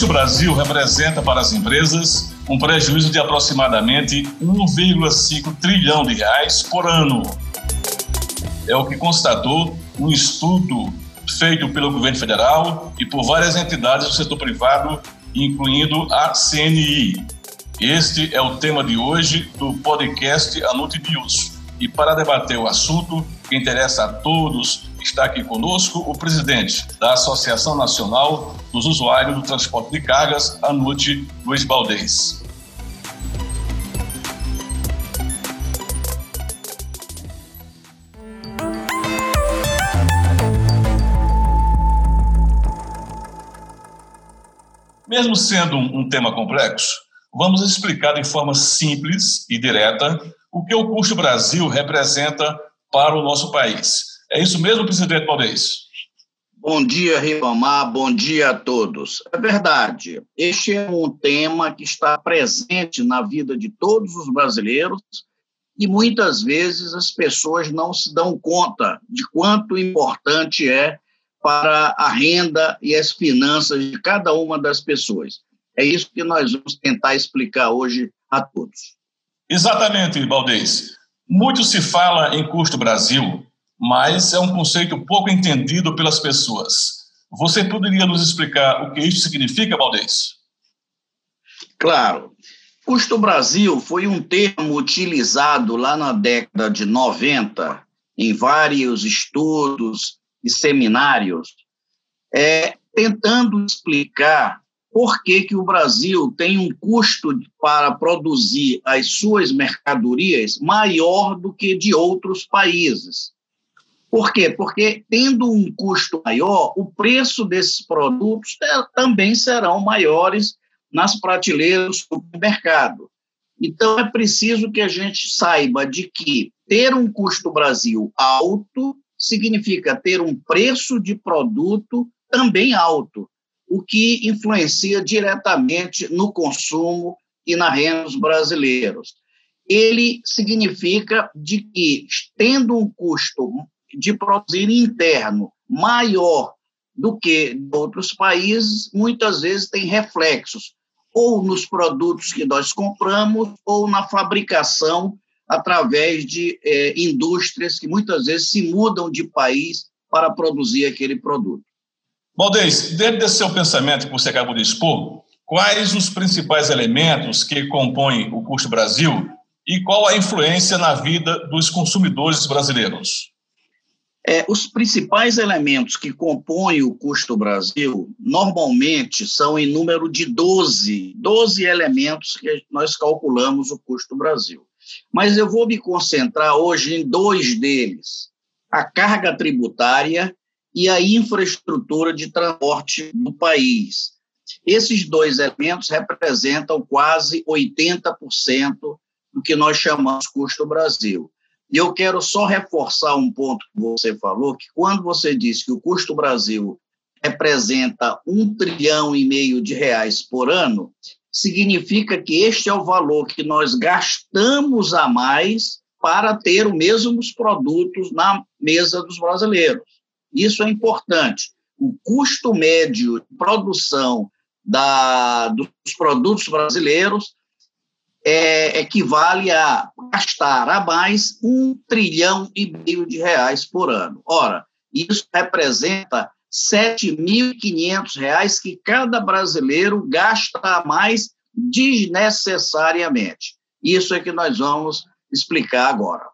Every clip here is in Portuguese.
custo Brasil representa para as empresas um prejuízo de aproximadamente 1,5 trilhão de reais por ano. É o que constatou um estudo feito pelo governo federal e por várias entidades do setor privado, incluindo a CNI. Este é o tema de hoje do podcast Anute News. E para debater o assunto que interessa a todos está aqui conosco o presidente da Associação Nacional dos Usuários do Transporte de Cargas, ANUT, Luiz Baldez. Mesmo sendo um, tema complexo, vamos explicar de forma simples e direta o que o custo Brasil representa para o nosso país é isso mesmo, presidente Valdez? Bom dia, Ribamar, bom dia a todos. É verdade, este é um tema que está presente na vida de todos os brasileiros e muitas vezes as pessoas não se dão conta de quanto importante é para a renda e as finanças de cada uma das pessoas. É isso que nós vamos tentar explicar hoje a todos. Exatamente, Valdez. Muito se fala em custo Brasil, mas é um conceito pouco entendido pelas pessoas. Você poderia nos explicar o que isso significa, Valdez? Claro. Custo Brasil foi um termo utilizado lá na década de 90, em vários estudos e seminários, é, tentando explicar por que, que o Brasil tem um custo para produzir as suas mercadorias maior do que de outros países. Por quê? Porque, tendo um custo maior, o preço desses produtos também serão maiores nas prateleiras do mercado. Então, é preciso que a gente saiba de que ter um custo Brasil alto significa ter um preço de produto também alto, o que influencia diretamente no consumo e na renda dos brasileiros. Ele significa de que, tendo um custo de produzir interno maior do que outros países, muitas vezes tem reflexos ou nos produtos que nós compramos ou na fabricação através de é, indústrias que muitas vezes se mudam de país para produzir aquele produto. Valdez, dentro desse seu pensamento que você acabou de expor, quais os principais elementos que compõem o custo Brasil e qual a influência na vida dos consumidores brasileiros? É, os principais elementos que compõem o custo Brasil normalmente são em número de 12, 12 elementos que nós calculamos o custo Brasil. Mas eu vou me concentrar hoje em dois deles: a carga tributária e a infraestrutura de transporte do país. Esses dois elementos representam quase 80% do que nós chamamos custo Brasil. E eu quero só reforçar um ponto que você falou, que quando você disse que o custo Brasil representa um trilhão e meio de reais por ano, significa que este é o valor que nós gastamos a mais para ter os mesmos produtos na mesa dos brasileiros. Isso é importante. O custo médio de produção da, dos produtos brasileiros é, equivale a gastar a mais um trilhão e meio de reais por ano. Ora, isso representa 7.500 reais que cada brasileiro gasta a mais desnecessariamente. Isso é que nós vamos explicar agora.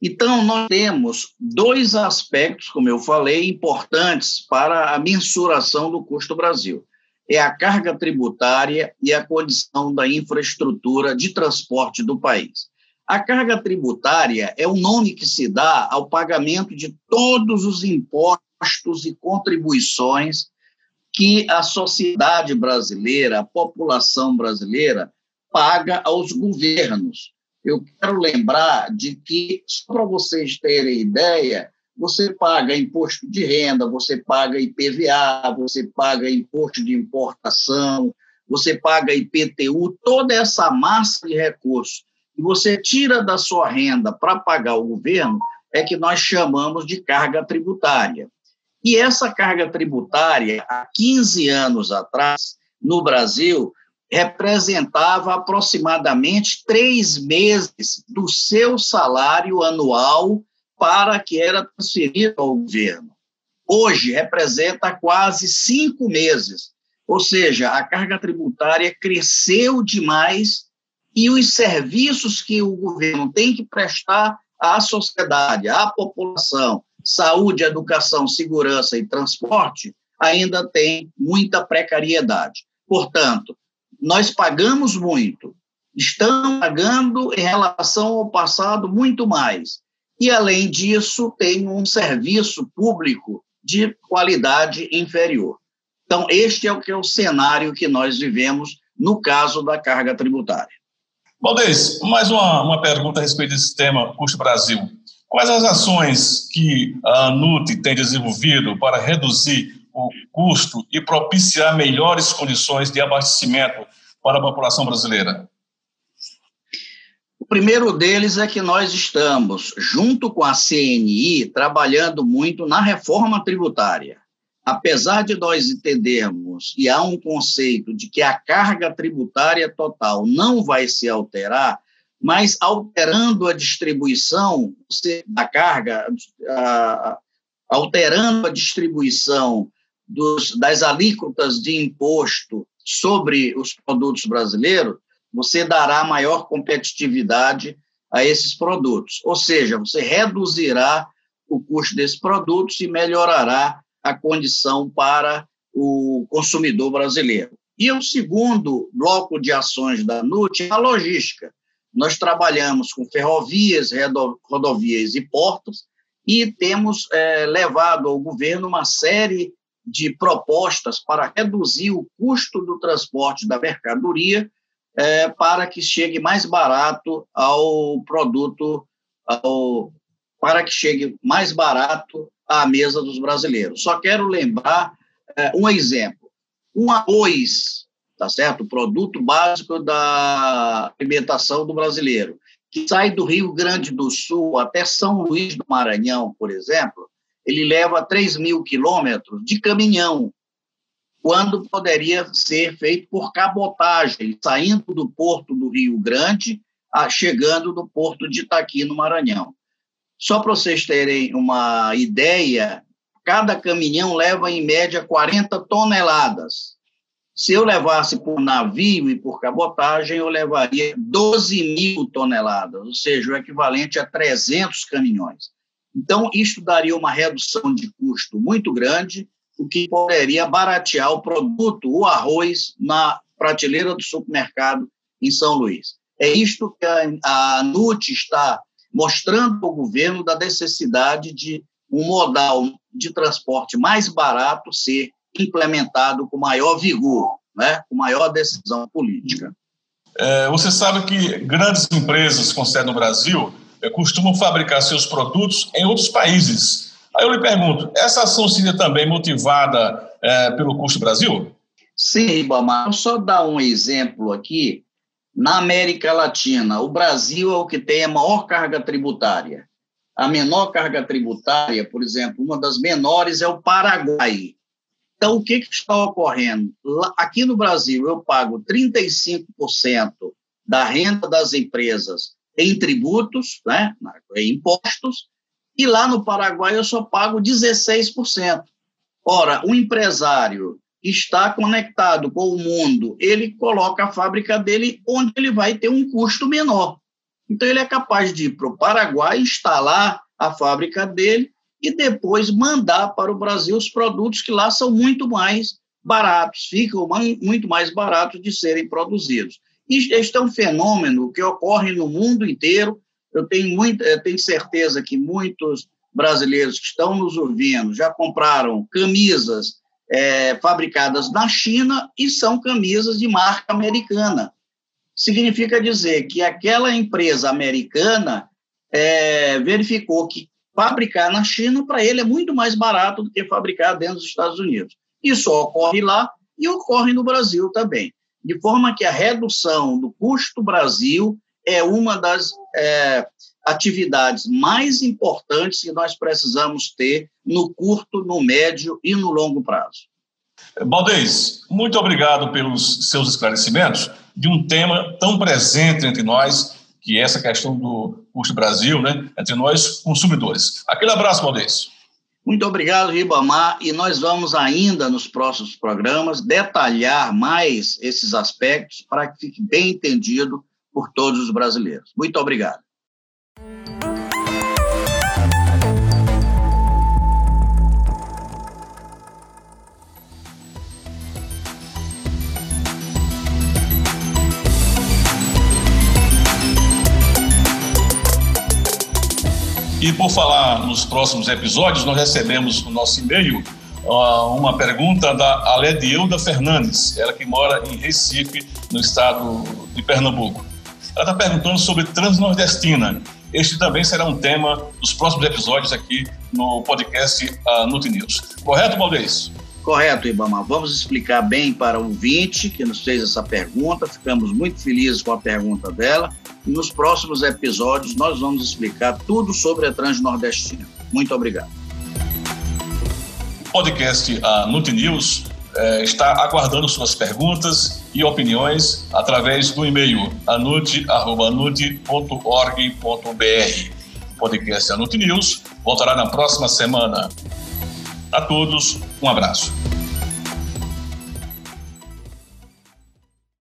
Então, nós temos dois aspectos, como eu falei, importantes para a mensuração do custo Brasil é a carga tributária e a condição da infraestrutura de transporte do país. A carga tributária é o nome que se dá ao pagamento de todos os impostos e contribuições que a sociedade brasileira, a população brasileira, paga aos governos. Eu quero lembrar de que, só para vocês terem ideia, você paga imposto de renda, você paga IPVA, você paga imposto de importação, você paga IPTU, toda essa massa de recursos que você tira da sua renda para pagar o governo é que nós chamamos de carga tributária. E essa carga tributária, há 15 anos atrás, no Brasil representava aproximadamente três meses do seu salário anual para que era transferido ao governo. Hoje representa quase cinco meses, ou seja, a carga tributária cresceu demais e os serviços que o governo tem que prestar à sociedade, à população, saúde, educação, segurança e transporte, ainda tem muita precariedade. Portanto, nós pagamos muito, estamos pagando em relação ao passado muito mais. E, além disso, tem um serviço público de qualidade inferior. Então, este é o que é o cenário que nós vivemos no caso da carga tributária. Valdez, mais uma, uma pergunta a respeito desse tema Custo Brasil. Quais as ações que a NUT tem desenvolvido para reduzir o custo e propiciar melhores condições de abastecimento para a população brasileira? O primeiro deles é que nós estamos, junto com a CNI, trabalhando muito na reforma tributária. Apesar de nós entendermos, e há um conceito de que a carga tributária total não vai se alterar, mas alterando a distribuição da carga, alterando a distribuição dos, das alíquotas de imposto sobre os produtos brasileiros, você dará maior competitividade a esses produtos. Ou seja, você reduzirá o custo desses produtos e melhorará a condição para o consumidor brasileiro. E o segundo bloco de ações da NUT é a logística. Nós trabalhamos com ferrovias, rodovias e portos e temos é, levado ao governo uma série de propostas para reduzir o custo do transporte da mercadoria é, para que chegue mais barato ao produto, ao, para que chegue mais barato à mesa dos brasileiros. Só quero lembrar é, um exemplo. Um arroz, tá certo? O produto básico da alimentação do brasileiro, que sai do Rio Grande do Sul até São Luís do Maranhão, por exemplo, ele leva 3 mil quilômetros de caminhão, quando poderia ser feito por cabotagem, saindo do porto do Rio Grande, chegando no porto de Itaqui, no Maranhão. Só para vocês terem uma ideia, cada caminhão leva, em média, 40 toneladas. Se eu levasse por navio e por cabotagem, eu levaria 12 mil toneladas, ou seja, o equivalente a 300 caminhões. Então, isso daria uma redução de custo muito grande, o que poderia baratear o produto, o arroz, na prateleira do supermercado em São Luís. É isto que a, a NUT está mostrando ao governo da necessidade de um modal de transporte mais barato ser implementado com maior vigor, né, com maior decisão política. É, você sabe que grandes empresas com sede no Brasil é, costumam fabricar seus produtos em outros países. Aí eu lhe pergunto, essa ação seria também motivada é, pelo custo Brasil? Sim, Ribamar. Vou só dar um exemplo aqui. Na América Latina, o Brasil é o que tem a maior carga tributária. A menor carga tributária, por exemplo, uma das menores é o Paraguai. Então, o que, que está ocorrendo? Aqui no Brasil, eu pago 35% da renda das empresas em tributos, né, em impostos, e lá no Paraguai eu só pago 16%. Ora, o empresário está conectado com o mundo, ele coloca a fábrica dele onde ele vai ter um custo menor. Então, ele é capaz de ir para o Paraguai, instalar a fábrica dele e depois mandar para o Brasil os produtos que lá são muito mais baratos, ficam muito mais baratos de serem produzidos. Este é um fenômeno que ocorre no mundo inteiro. Eu tenho, muito, eu tenho certeza que muitos brasileiros que estão nos ouvindo já compraram camisas é, fabricadas na China e são camisas de marca americana. Significa dizer que aquela empresa americana é, verificou que fabricar na China, para ele, é muito mais barato do que fabricar dentro dos Estados Unidos. Isso ocorre lá e ocorre no Brasil também de forma que a redução do custo Brasil é uma das é, atividades mais importantes que nós precisamos ter no curto, no médio e no longo prazo. Baldez, muito obrigado pelos seus esclarecimentos de um tema tão presente entre nós, que é essa questão do custo Brasil, né, entre nós consumidores. Aquele abraço, Baldez. Muito obrigado, Ribamar, e nós vamos ainda nos próximos programas detalhar mais esses aspectos para que fique bem entendido por todos os brasileiros. Muito obrigado. E por falar nos próximos episódios, nós recebemos no nosso e-mail uma pergunta da Aledielda Fernandes, ela que mora em Recife, no estado de Pernambuco. Ela está perguntando sobre Transnordestina. Este também será um tema dos próximos episódios aqui no podcast uh, Nut News. Correto, Valdez? Correto, Ibama. Vamos explicar bem para o ouvinte que nos fez essa pergunta. Ficamos muito felizes com a pergunta dela. E nos próximos episódios nós vamos explicar tudo sobre a Transnordestina. Muito obrigado. O podcast a Nut News é, está aguardando suas perguntas e opiniões através do e-mail anut.org.br. O podcast Anut News voltará na próxima semana. A todos, um abraço.